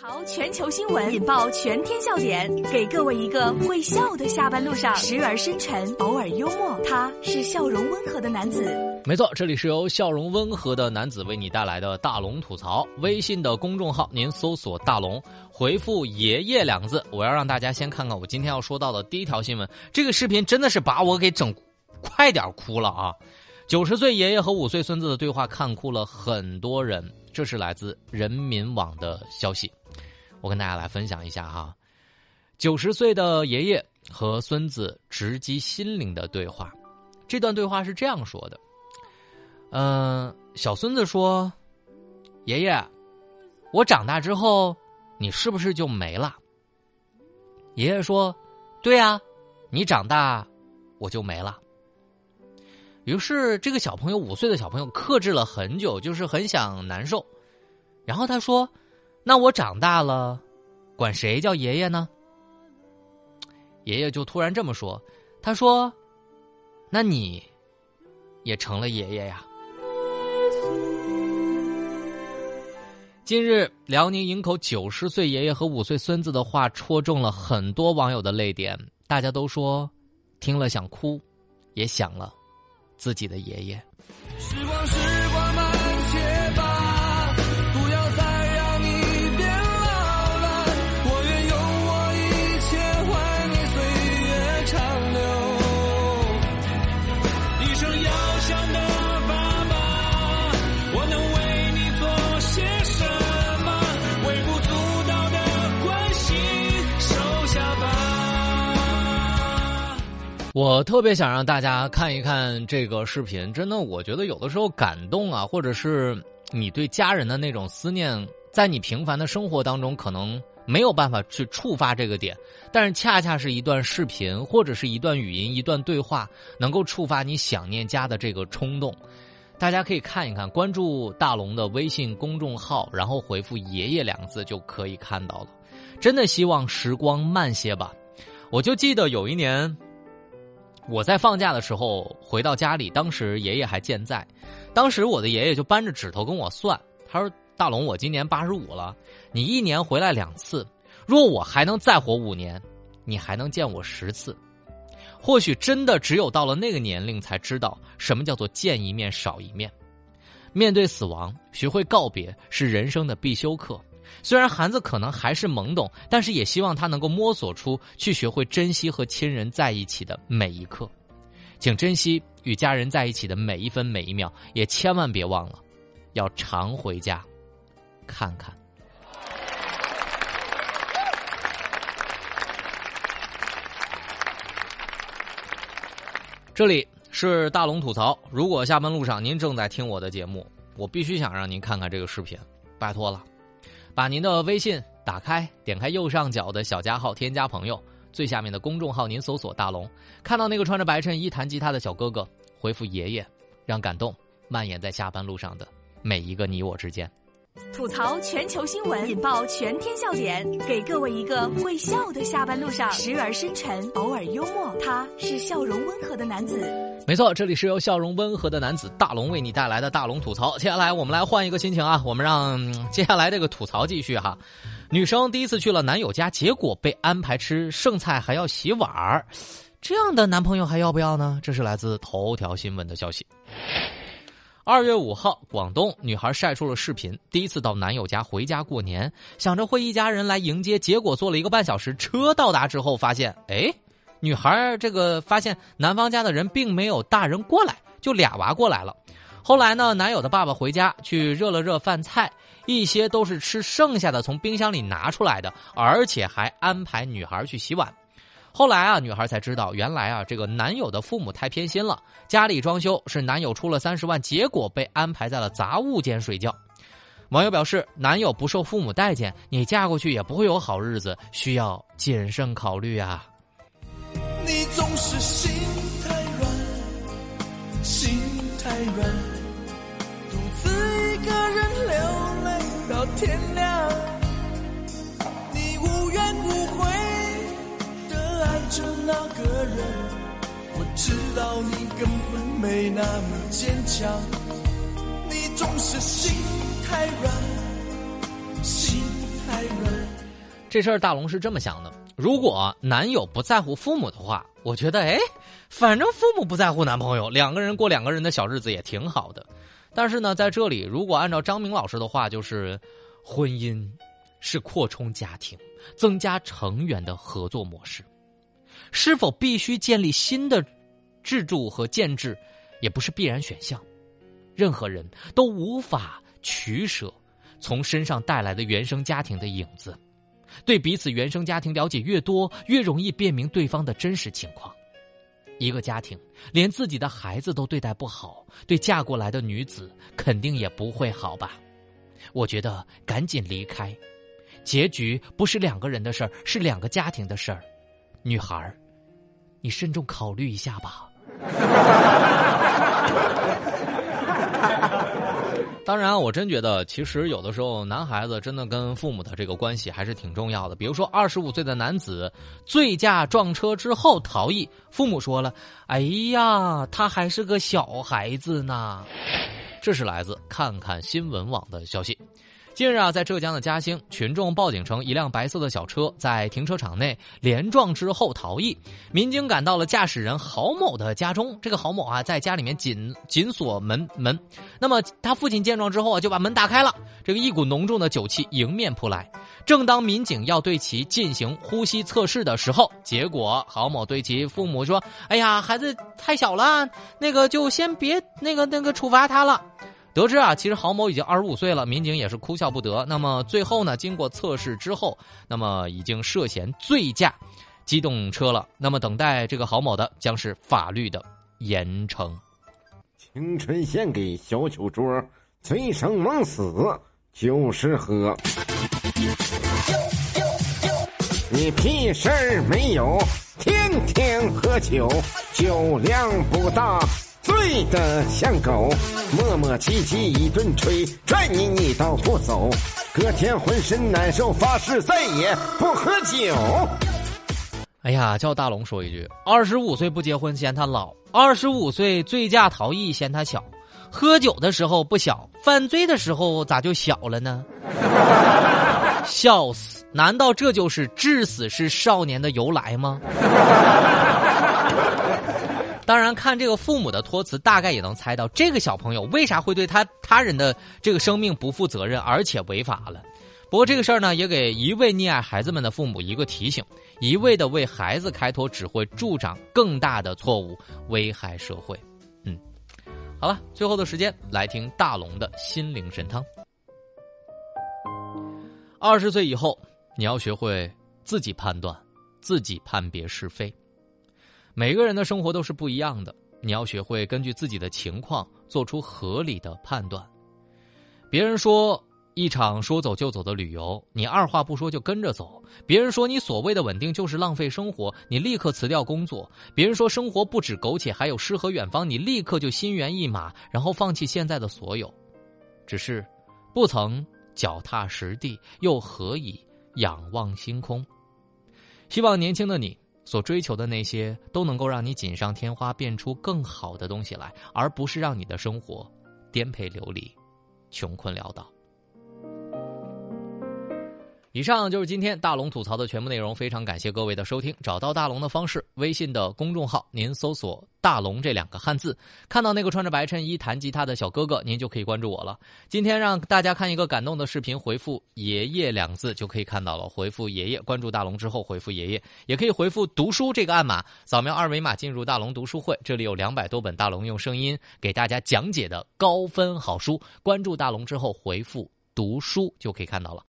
淘全球新闻，引爆全天笑点，给各位一个会笑的下班路上，时而深沉，偶尔幽默。他是笑容温和的男子。没错，这里是由笑容温和的男子为你带来的大龙吐槽。微信的公众号，您搜索“大龙”，回复“爷爷”两个字。我要让大家先看看我今天要说到的第一条新闻。这个视频真的是把我给整快点哭了啊！九十岁爷爷和五岁孙子的对话，看哭了很多人。这是来自人民网的消息，我跟大家来分享一下哈。九十岁的爷爷和孙子直击心灵的对话，这段对话是这样说的：嗯，小孙子说：“爷爷，我长大之后，你是不是就没了？”爷爷说：“对呀，你长大，我就没了。”于是，这个小朋友五岁的小朋友克制了很久，就是很想难受。然后他说：“那我长大了，管谁叫爷爷呢？”爷爷就突然这么说：“他说，那你也成了爷爷呀。”近日，辽宁营口九十岁爷爷和五岁孙子的话戳中了很多网友的泪点，大家都说听了想哭，也想了。自己的爷爷。时光，时光慢我特别想让大家看一看这个视频，真的，我觉得有的时候感动啊，或者是你对家人的那种思念，在你平凡的生活当中可能没有办法去触发这个点，但是恰恰是一段视频或者是一段语音、一段对话，能够触发你想念家的这个冲动。大家可以看一看，关注大龙的微信公众号，然后回复“爷爷”两个字就可以看到了。真的希望时光慢些吧。我就记得有一年。我在放假的时候回到家里，当时爷爷还健在。当时我的爷爷就扳着指头跟我算，他说：“大龙，我今年八十五了，你一年回来两次，若我还能再活五年，你还能见我十次。或许真的只有到了那个年龄，才知道什么叫做见一面少一面。面对死亡，学会告别是人生的必修课。”虽然孩子可能还是懵懂，但是也希望他能够摸索出去，学会珍惜和亲人在一起的每一刻。请珍惜与家人在一起的每一分每一秒，也千万别忘了，要常回家看看。这里是大龙吐槽。如果下班路上您正在听我的节目，我必须想让您看看这个视频，拜托了。把您的微信打开，点开右上角的小加号，添加朋友，最下面的公众号您搜索“大龙”，看到那个穿着白衬衣弹吉他的小哥哥，回复“爷爷”，让感动蔓延在下班路上的每一个你我之间。吐槽全球新闻，引爆全天笑点，给各位一个会笑的下班路上，时而深沉，偶尔幽默。他是笑容温和的男子。没错，这里是由笑容温和的男子大龙为你带来的大龙吐槽。接下来我们来换一个心情啊，我们让 接下来这个吐槽继续哈。女生第一次去了男友家，结果被安排吃剩菜还要洗碗儿，这样的男朋友还要不要呢？这是来自头条新闻的消息。二月五号，广东女孩晒出了视频，第一次到男友家回家过年，想着会一家人来迎接，结果坐了一个半小时车到达之后，发现，哎，女孩这个发现男方家的人并没有大人过来，就俩娃过来了。后来呢，男友的爸爸回家去热了热饭菜，一些都是吃剩下的，从冰箱里拿出来的，而且还安排女孩去洗碗。后来啊，女孩才知道，原来啊，这个男友的父母太偏心了。家里装修是男友出了三十万，结果被安排在了杂物间睡觉。网友表示，男友不受父母待见，你嫁过去也不会有好日子，需要谨慎考虑啊。你总是心太软，心太软，独自一个人流泪到天亮。你无怨无悔的爱。着那个人，我知道你根本没那么坚强，你总是心太软，心太软。这事儿大龙是这么想的：如果男友不在乎父母的话，我觉得哎，反正父母不在乎男朋友，两个人过两个人的小日子也挺好的。但是呢，在这里，如果按照张明老师的话，就是婚姻是扩充家庭、增加成员的合作模式，是否必须建立新的制度和建制，也不是必然选项。任何人都无法取舍从身上带来的原生家庭的影子。对彼此原生家庭了解越多，越容易辨明对方的真实情况。一个家庭连自己的孩子都对待不好，对嫁过来的女子肯定也不会好吧？我觉得赶紧离开，结局不是两个人的事儿，是两个家庭的事儿。女孩儿，你慎重考虑一下吧。当然，我真觉得，其实有的时候，男孩子真的跟父母的这个关系还是挺重要的。比如说，二十五岁的男子醉驾撞车之后逃逸，父母说了：“哎呀，他还是个小孩子呢。”这是来自看看新闻网的消息。近日啊，在浙江的嘉兴，群众报警称一辆白色的小车在停车场内连撞之后逃逸。民警赶到了驾驶人郝某的家中，这个郝某啊，在家里面紧紧锁门门。那么他父亲见状之后啊，就把门打开了。这个一股浓重的酒气迎面扑来。正当民警要对其进行呼吸测试的时候，结果郝某对其父母说：“哎呀，孩子太小了，那个就先别那个那个处罚他了。”得知啊，其实郝某已经二十五岁了，民警也是哭笑不得。那么最后呢，经过测试之后，那么已经涉嫌醉驾机动车了。那么等待这个郝某的将是法律的严惩。青春献给小酒桌，醉生梦死就是喝。你屁事儿没有，天天喝酒，酒量不大。醉得像狗，磨磨唧唧一顿吹，拽你你倒不走，隔天浑身难受，发誓再也不喝酒。哎呀，叫大龙说一句：二十五岁不结婚嫌他老，二十五岁醉驾逃逸嫌他小，喝酒的时候不小，犯罪的时候咋就小了呢？笑死！难道这就是致死是少年的由来吗？当然，看这个父母的托词，大概也能猜到这个小朋友为啥会对他他人的这个生命不负责任，而且违法了。不过这个事儿呢，也给一味溺爱孩子们的父母一个提醒：一味的为孩子开脱，只会助长更大的错误，危害社会。嗯，好了，最后的时间来听大龙的心灵神汤。二十岁以后，你要学会自己判断，自己判别是非。每个人的生活都是不一样的，你要学会根据自己的情况做出合理的判断。别人说一场说走就走的旅游，你二话不说就跟着走；别人说你所谓的稳定就是浪费生活，你立刻辞掉工作；别人说生活不止苟且，还有诗和远方，你立刻就心猿意马，然后放弃现在的所有。只是不曾脚踏实地，又何以仰望星空？希望年轻的你。所追求的那些都能够让你锦上添花，变出更好的东西来，而不是让你的生活颠沛流离、穷困潦倒。以上就是今天大龙吐槽的全部内容，非常感谢各位的收听。找到大龙的方式，微信的公众号，您搜索“大龙”这两个汉字，看到那个穿着白衬衣弹吉他的小哥哥，您就可以关注我了。今天让大家看一个感动的视频，回复“爷爷”两字就可以看到了。回复“爷爷”，关注大龙之后回复“爷爷”，也可以回复“读书”这个暗码，扫描二维码进入大龙读书会，这里有两百多本大龙用声音给大家讲解的高分好书。关注大龙之后回复“读书”就可以看到了。